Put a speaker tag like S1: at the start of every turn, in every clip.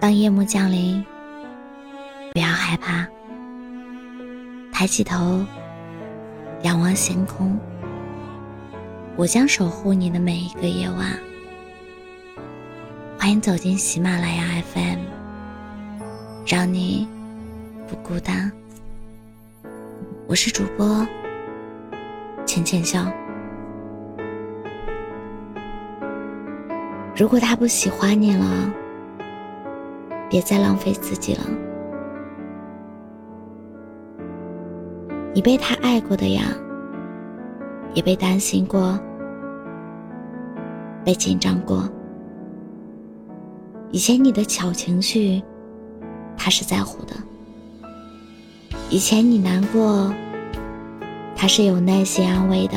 S1: 当夜幕降临，不要害怕，抬起头，仰望星空。我将守护你的每一个夜晚。欢迎走进喜马拉雅 FM，让你不孤单。我是主播浅浅笑。如果他不喜欢你了，别再浪费自己了。你被他爱过的呀，也被担心过，被紧张过。以前你的小情绪，他是在乎的；以前你难过，他是有耐心安慰的；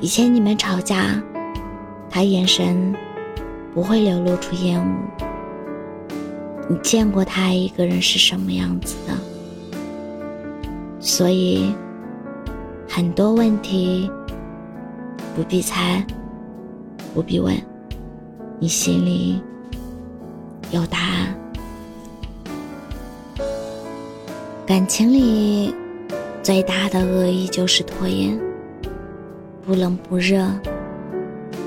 S1: 以前你们吵架，他眼神不会流露出厌恶。你见过他一个人是什么样子的，所以很多问题不必猜，不必问，你心里有答案。感情里最大的恶意就是拖延，不冷不热，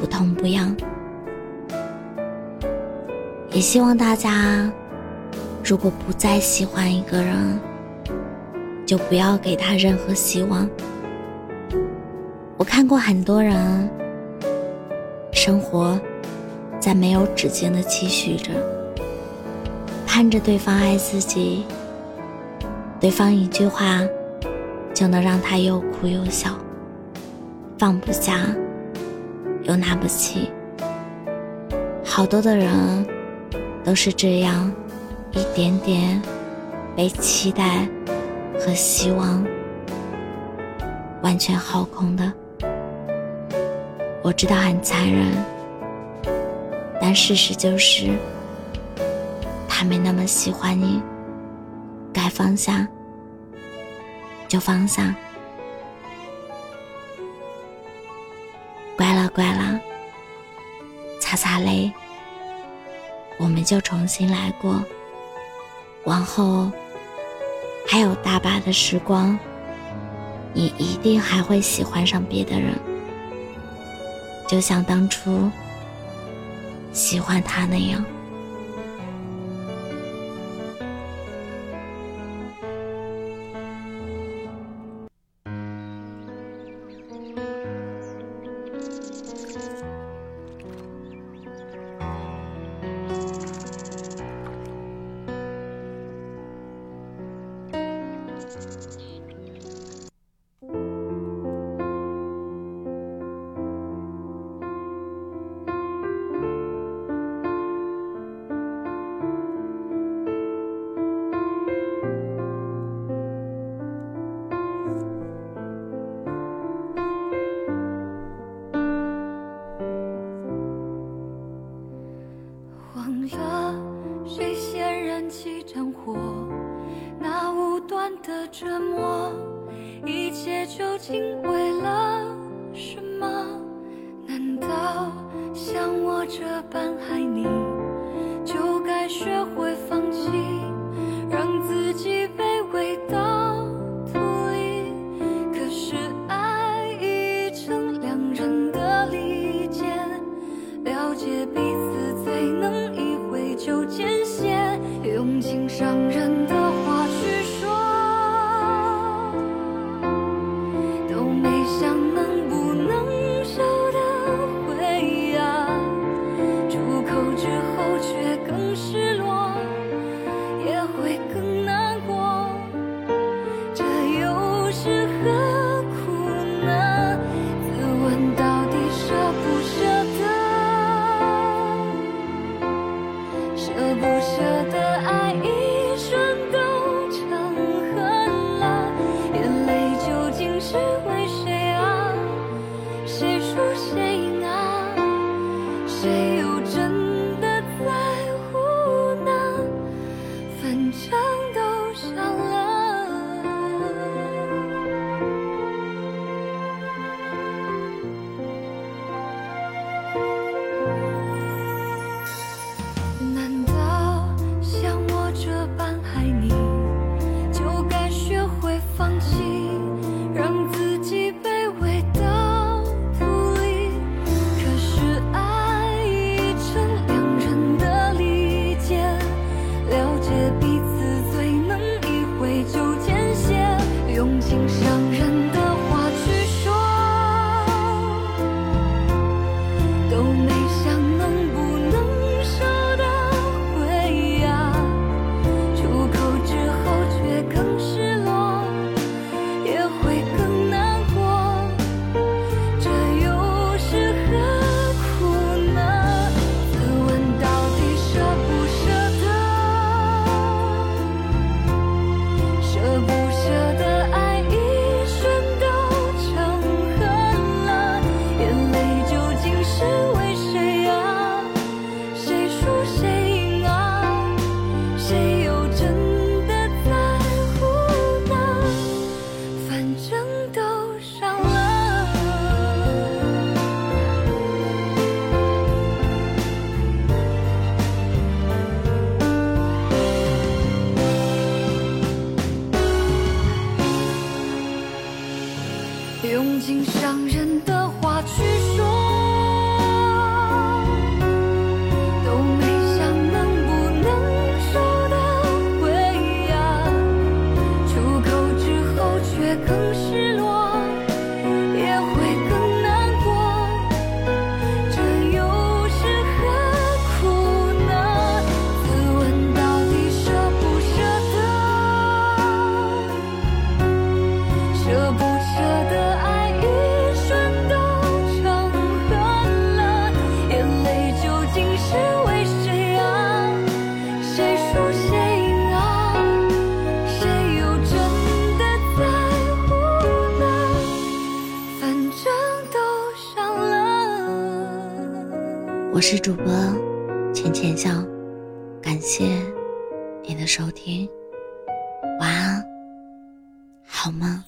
S1: 不痛不痒。也希望大家。如果不再喜欢一个人，就不要给他任何希望。我看过很多人，生活在没有止境的期许着，盼着对方爱自己，对方一句话就能让他又哭又笑，放不下又拿不起。好多的人都是这样。一点点被期待和希望完全耗空的，我知道很残忍，但事实就是，他没那么喜欢你，该放下就放下，乖了乖了，擦擦泪，我们就重新来过。往后还有大把的时光，你一定还会喜欢上别的人，就像当初喜欢他那样。忘了谁先燃起战火。
S2: 的折磨，一切究竟为了什么？难道像我这般爱你，就该学会放今生心上
S1: 我是主播浅浅笑，感谢你的收听，晚安，好梦？